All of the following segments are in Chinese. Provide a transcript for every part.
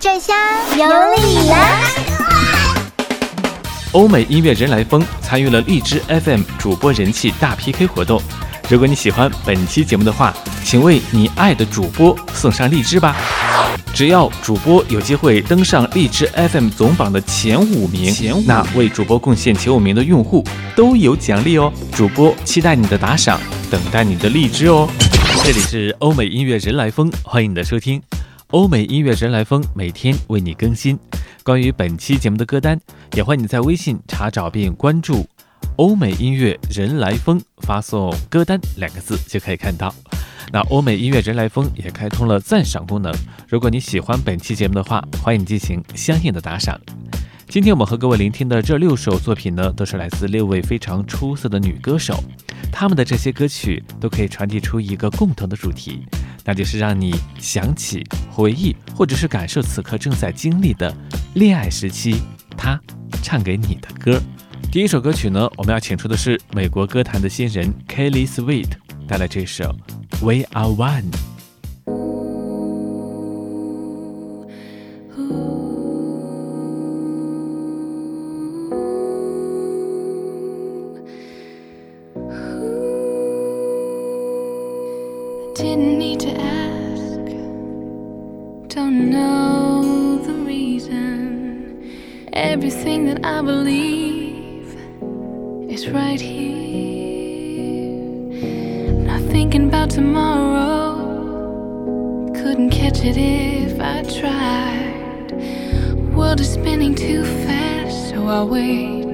这下有你了。欧美音乐人来疯参与了荔枝 FM 主播人气大 PK 活动。如果你喜欢本期节目的话，请为你爱的主播送上荔枝吧。只要主播有机会登上荔枝 FM 总榜的前五名，那为主播贡献前五名的用户都有奖励哦。主播期待你的打赏，等待你的荔枝哦。这里是欧美音乐人来疯，欢迎你的收听。欧美音乐人来疯每天为你更新关于本期节目的歌单，也欢迎你在微信查找并关注“欧美音乐人来疯”，发送“歌单”两个字就可以看到。那欧美音乐人来疯也开通了赞赏功能，如果你喜欢本期节目的话，欢迎进行相应的打赏。今天我们和各位聆听的这六首作品呢，都是来自六位非常出色的女歌手，她们的这些歌曲都可以传递出一个共同的主题，那就是让你想起、回忆或者是感受此刻正在经历的恋爱时期，他唱给你的歌。第一首歌曲呢，我们要请出的是美国歌坛的新人 Kelly Sweet 带来这首。We are one.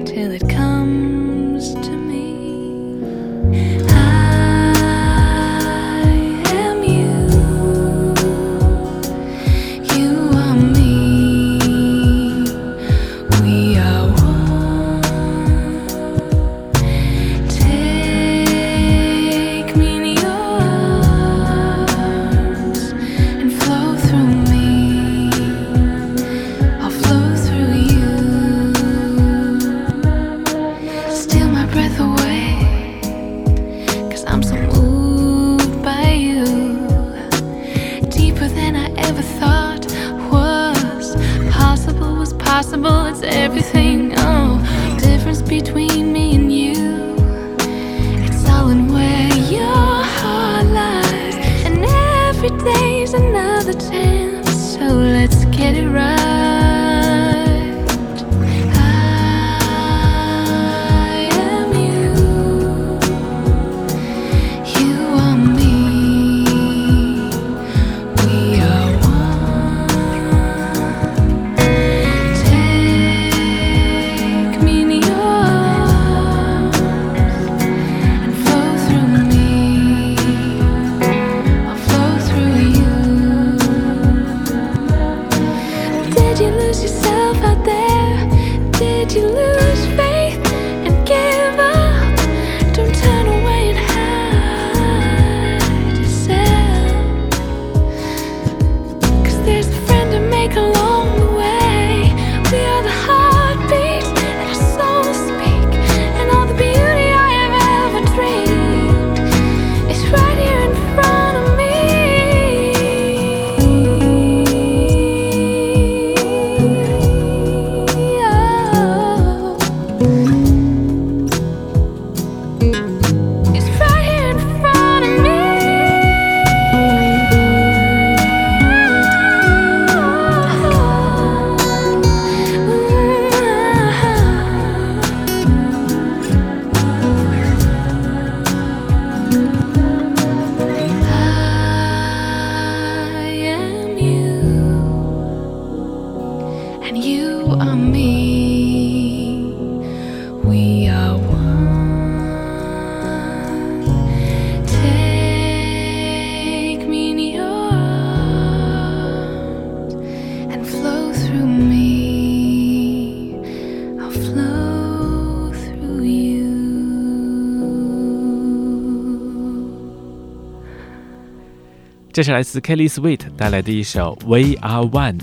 Till it comes to 这是来自 Kelly Sweet 带来的一首 We Are One。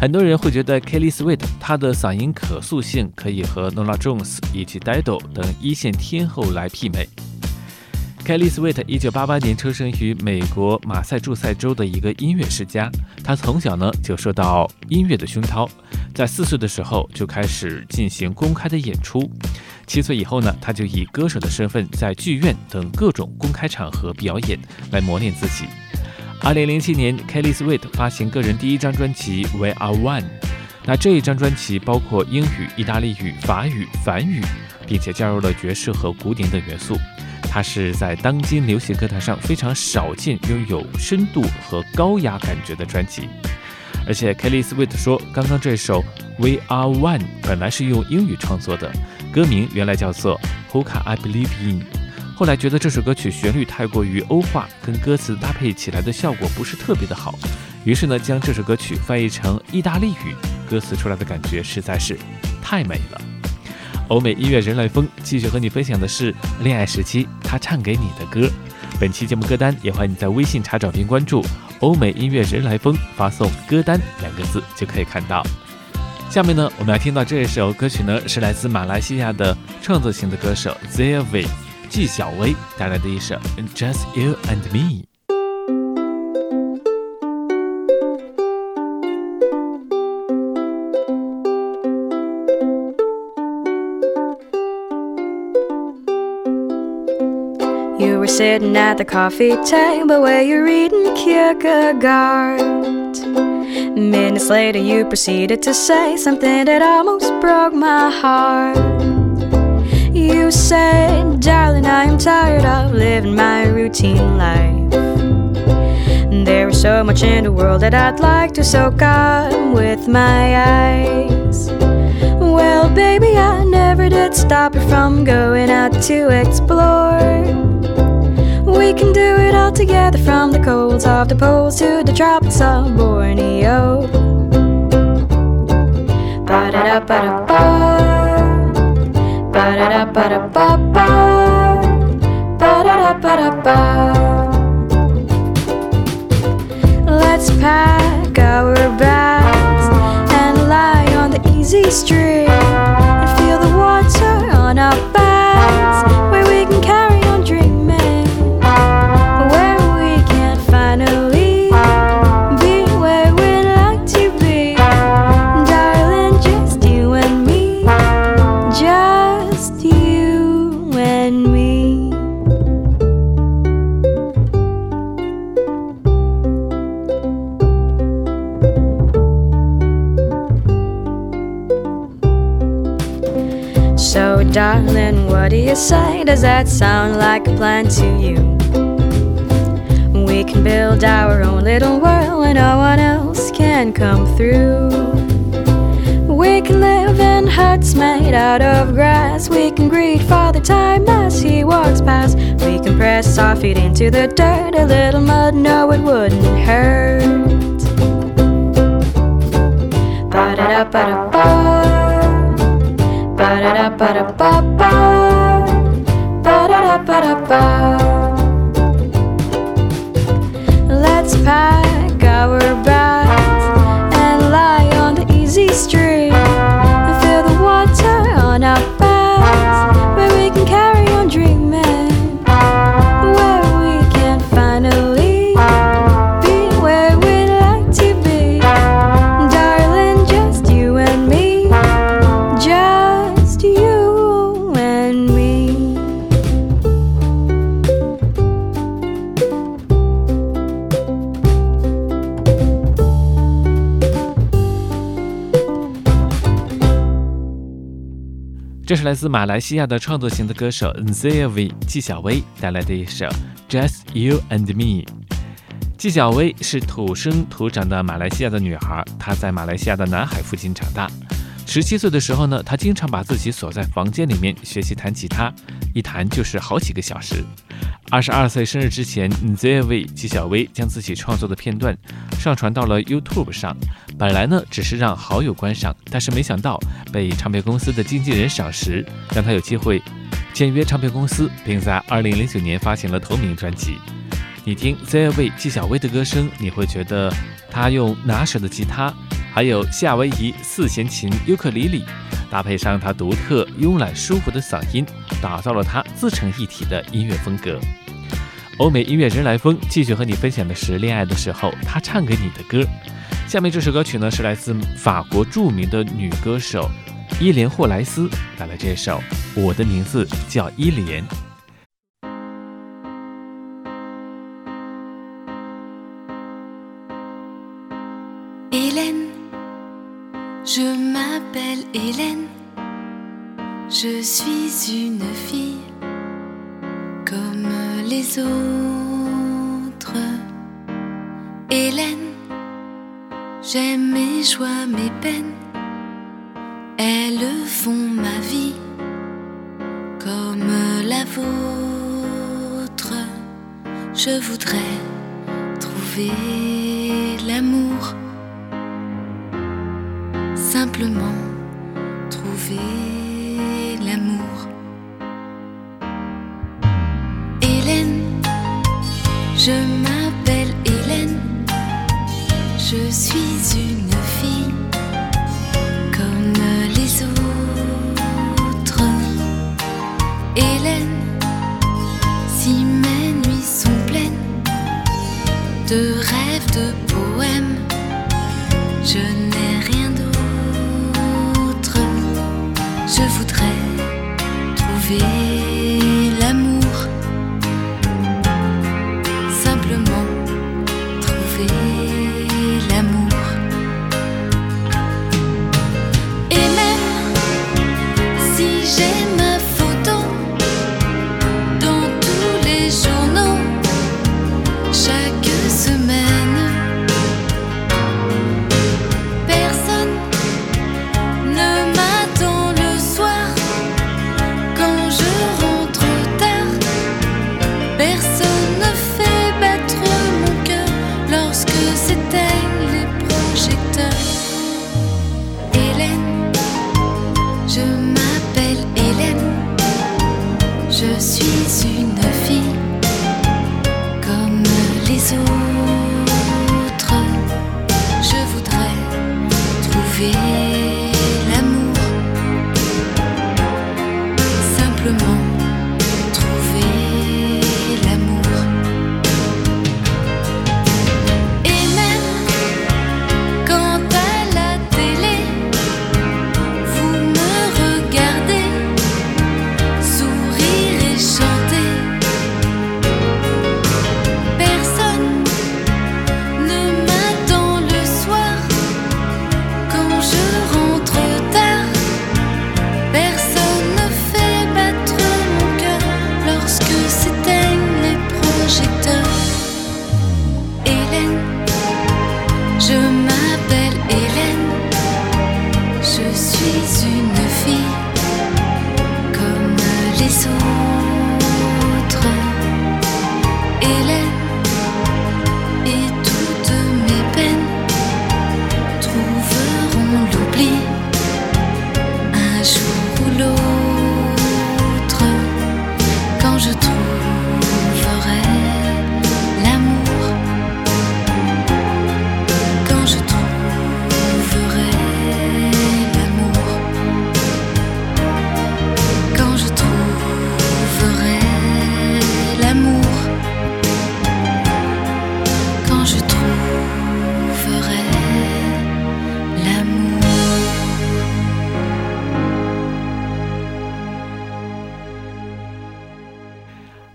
很多人会觉得 Kelly Sweet 她的嗓音可塑性可以和 Nora Jones 以及 Dido 等一线天后来媲美。Kelly Sweet 一九八八年出生于美国马赛诸塞州的一个音乐世家。他从小呢就受到音乐的熏陶，在四岁的时候就开始进行公开的演出。七岁以后呢，他就以歌手的身份在剧院等各种公开场合表演，来磨练自己。二零零七年，Kelly Sweet 发行个人第一张专辑《We Are One》。那这一张专辑包括英语、意大利语、法语、梵语，并且加入了爵士和古典等元素。它是在当今流行歌坛上非常少见拥有深度和高雅感觉的专辑，而且 Kelly Sweet 说，刚刚这首 We Are One 本来是用英语创作的，歌名原来叫做 Who Can I Believe In，后来觉得这首歌曲旋律太过于欧化，跟歌词搭配起来的效果不是特别的好，于是呢将这首歌曲翻译成意大利语，歌词出来的感觉实在是太美了。欧美音乐人来风继续和你分享的是恋爱时期他唱给你的歌。本期节目歌单也欢迎你在微信查找并关注“欧美音乐人来风”，发送“歌单”两个字就可以看到。下面呢，我们要听到这一首歌曲呢，是来自马来西亚的创作型的歌手 Zavi 纪晓薇带来的一首《Just You and Me》。sitting at the coffee table where you're reading Kierkegaard. Minutes later, you proceeded to say something that almost broke my heart. You said, Darling, I am tired of living my routine life. There is so much in the world that I'd like to soak up with my eyes. Well, baby, I never did stop you from going out to explore. We can do it all together from the colds of the poles to the tropics of Borneo. Ba da da Let's pack our bags and lie on the easy street and feel the water on our backs. Where we can carry feet into the dirt. A little mud, no, it wouldn't hurt. Ba da da ba da ba. Ba da da ba da ba ba. Ba da da ba da ba. Let's pack our bags. 来自马来西亚的创作型的歌手 ZLV 纪晓薇带来的一首《Just You and Me》。纪晓薇是土生土长的马来西亚的女孩，她在马来西亚的南海附近长大。十七岁的时候呢，她经常把自己锁在房间里面学习弹吉他，一弹就是好几个小时。二十二岁生日之前 n z a v 纪晓薇将自己创作的片段上传到了 YouTube 上。本来呢，只是让好友观赏，但是没想到被唱片公司的经纪人赏识，让他有机会签约唱片公司，并在二零零九年发行了同名专辑。你听 z a v 纪晓薇的歌声，你会觉得她用拿手的吉他，还有夏威夷四弦琴、尤克里里，搭配上他独特、慵懒、舒服的嗓音，打造了他自成一体的音乐风格。欧美音乐人来风继续和你分享的是恋爱的时候他唱给你的歌。下面这首歌曲呢是来自法国著名的女歌手伊莲霍莱斯带来这首《我的名字叫伊莲》。Je m'appelle Hélène, je suis une fille comme les autres. Hélène, j'aime mes joies, mes peines, elles font ma vie comme la vôtre. Je voudrais trouver l'amour simplement trouver l'amour. Hélène, je m'appelle Hélène, je suis une fille comme les autres. Hélène, si mes nuits sont pleines de rêves, de poèmes, je n'ai rien d'autre. Je voudrais trouver les eaux.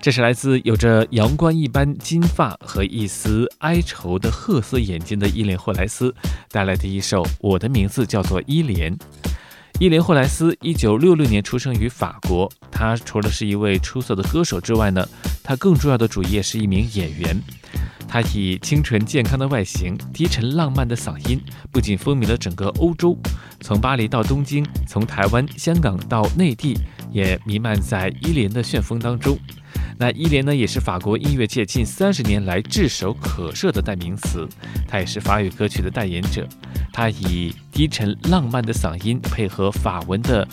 这是来自有着阳光一般金发和一丝哀愁的褐色眼睛的伊莲霍莱斯带来的一首《我的名字叫做伊莲》。伊莲霍莱斯一九六六年出生于法国，他除了是一位出色的歌手之外呢，他更重要的主业是一名演员。他以清纯健康的外形、低沉浪漫的嗓音，不仅风靡了整个欧洲，从巴黎到东京，从台湾、香港到内地，也弥漫在伊莲的旋风当中。那伊莲呢，也是法国音乐界近三十年来炙手可热的代名词，她也是法语歌曲的代言者。她以低沉浪漫的嗓音配合法文的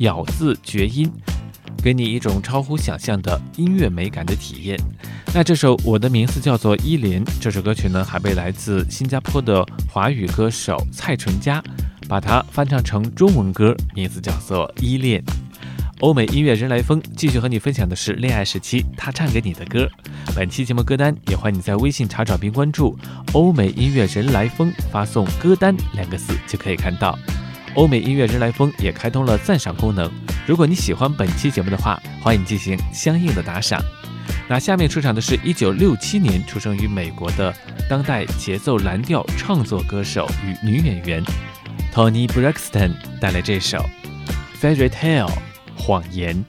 咬字绝音，给你一种超乎想象的音乐美感的体验。那这首《我的名字叫做伊莲》这首歌曲呢，还被来自新加坡的华语歌手蔡淳佳把它翻唱成中文歌，名字叫做《依恋》。欧美音乐人来疯继续和你分享的是恋爱时期他唱给你的歌。本期节目歌单也欢迎你在微信查找并关注“欧美音乐人来疯”，发送“歌单”两个字就可以看到。欧美音乐人来疯也开通了赞赏功能，如果你喜欢本期节目的话，欢迎进行相应的打赏。那下面出场的是一九六七年出生于美国的当代节奏蓝调创作歌手与女演员 Tony Braxton 带来这首《Fairy Tale》谎言。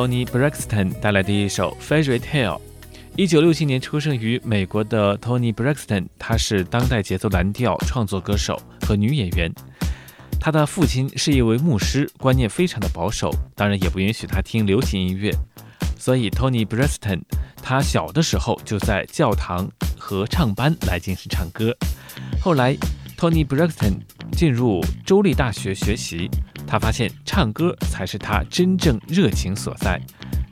Tony Braxton 带来的一首《Fairy Tale》。一九六七年出生于美国的 Tony Braxton，他是当代节奏蓝调创作歌手和女演员。他的父亲是一位牧师，观念非常的保守，当然也不允许他听流行音乐。所以 Tony Braxton 他小的时候就在教堂合唱班来进行唱歌。后来 Tony Braxton 进入州立大学学习，他发现唱歌才是他真正热情所在。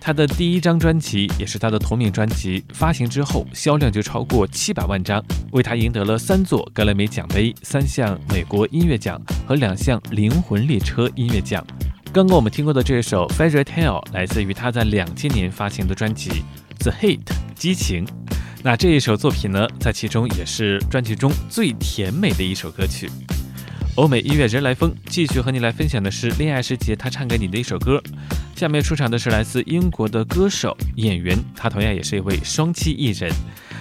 他的第一张专辑也是他的同名专辑，发行之后销量就超过七百万张，为他赢得了三座格莱美奖杯、三项美国音乐奖和两项灵魂列车音乐奖。刚刚我们听过的这首《Fairy Tale》来自于他在两千年发行的专辑《The Hit》激情。那这一首作品呢，在其中也是专辑中最甜美的一首歌曲。欧美音乐人来疯，继续和你来分享的是恋爱时节他唱给你的一首歌。下面出场的是来自英国的歌手演员，他同样也是一位双栖艺人。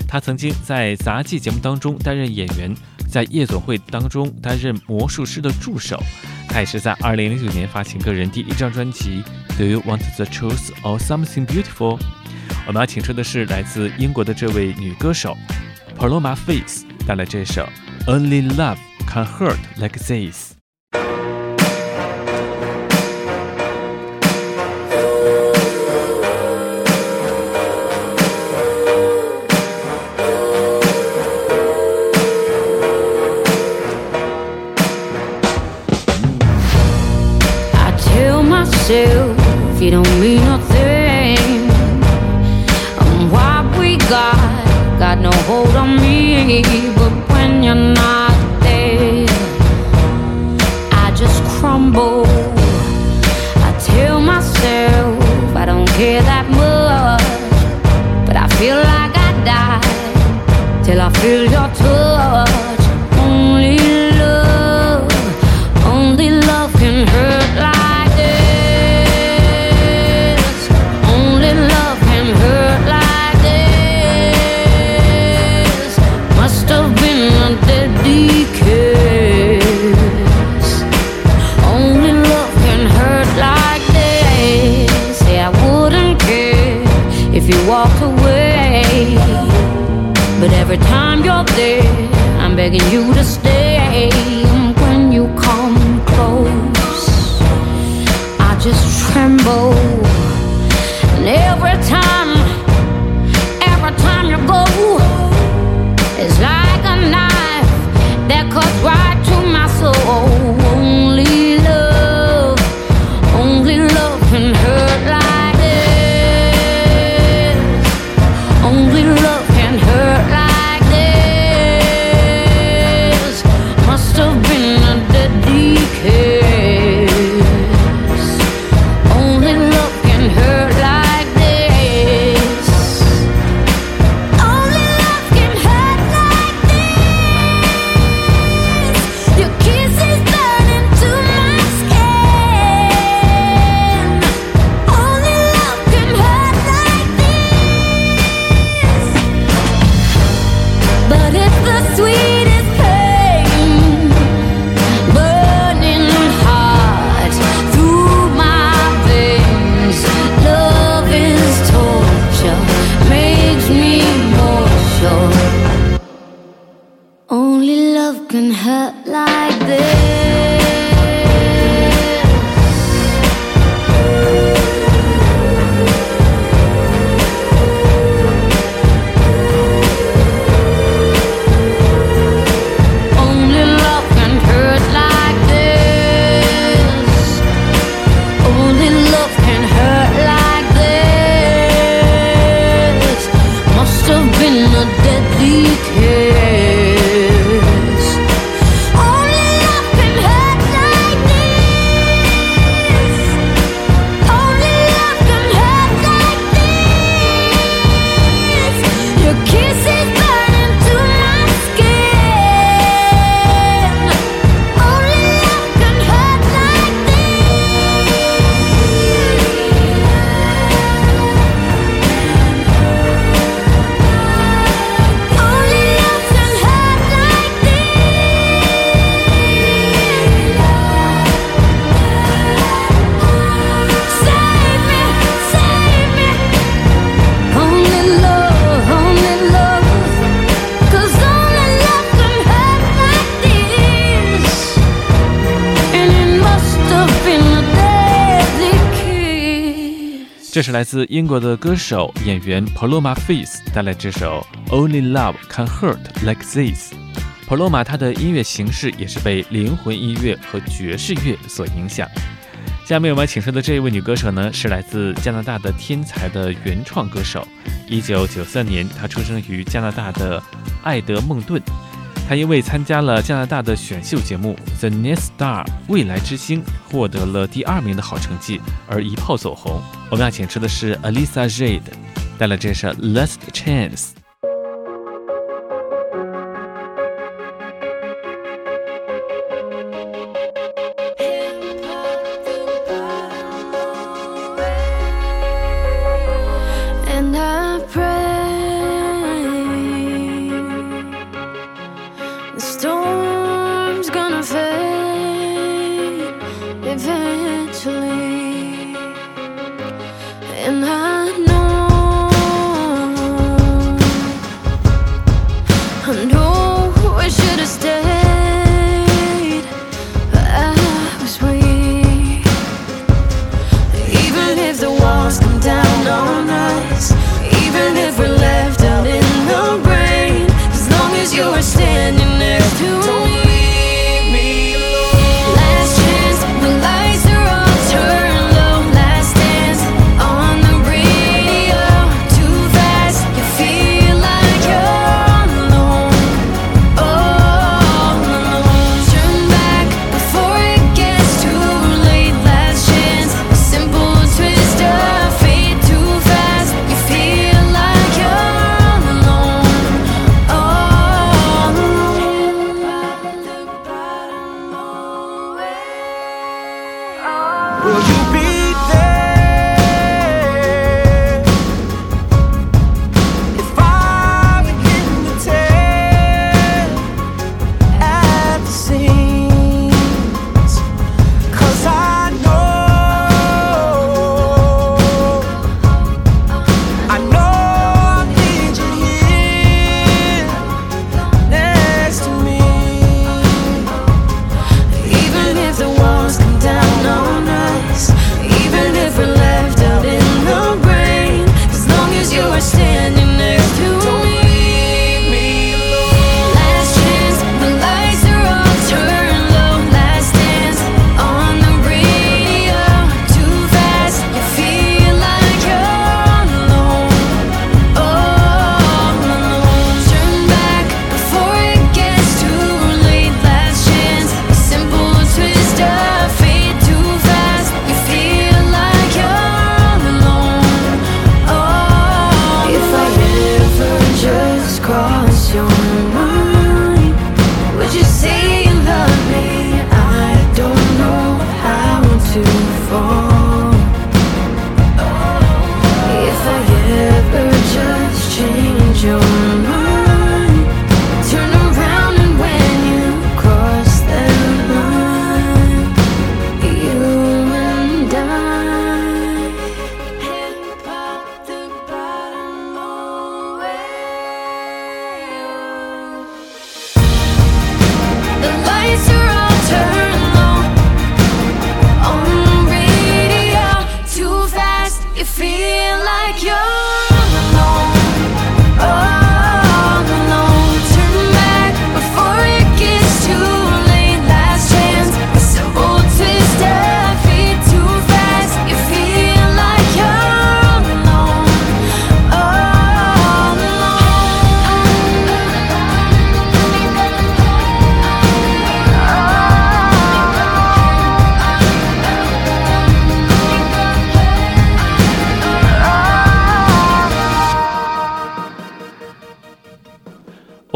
他曾经在杂技节目当中担任演员，在夜总会当中担任魔术师的助手。他也是在2009年发行个人第一张专辑《Do You Want the Truth or Something Beautiful》。我们要请出的是来自英国的这位女歌手 Paloma Faith 带来这首《Only Love》。Can hurt like this. Care that much, but I feel like I die till I feel your touch. Time I'm begging you to stay. Can hurt like this. 这是来自英国的歌手演员 Paloma Faith 带来这首 Only Love Can Hurt Like This。Paloma 她的音乐形式也是被灵魂音乐和爵士乐所影响。下面我们请出的这一位女歌手呢，是来自加拿大的天才的原创歌手。一九九三年，她出生于加拿大的爱德蒙顿。他因为参加了加拿大的选秀节目《The Next Star》未来之星，获得了第二名的好成绩，而一炮走红。我们要请出的是 Alisa Jade，带来这首《Last Chance》。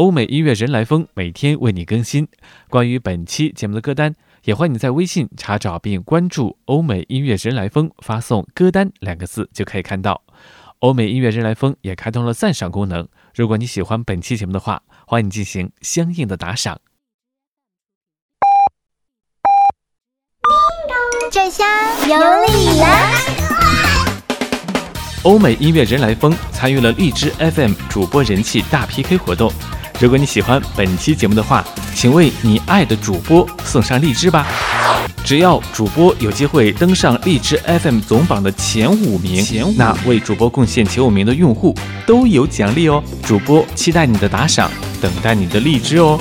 欧美音乐人来疯，每天为你更新。关于本期节目的歌单，也欢迎你在微信查找并关注“欧美音乐人来疯”，发送“歌单”两个字就可以看到。欧美音乐人来疯也开通了赞赏功能，如果你喜欢本期节目的话，欢迎进行相应的打赏。这下有礼了！欧美音乐人来疯参与了荔枝 FM 主播人气大 PK 活动。如果你喜欢本期节目的话，请为你爱的主播送上荔枝吧。只要主播有机会登上荔枝 FM 总榜的前五名，那为主播贡献前五名的用户都有奖励哦。主播期待你的打赏，等待你的荔枝哦。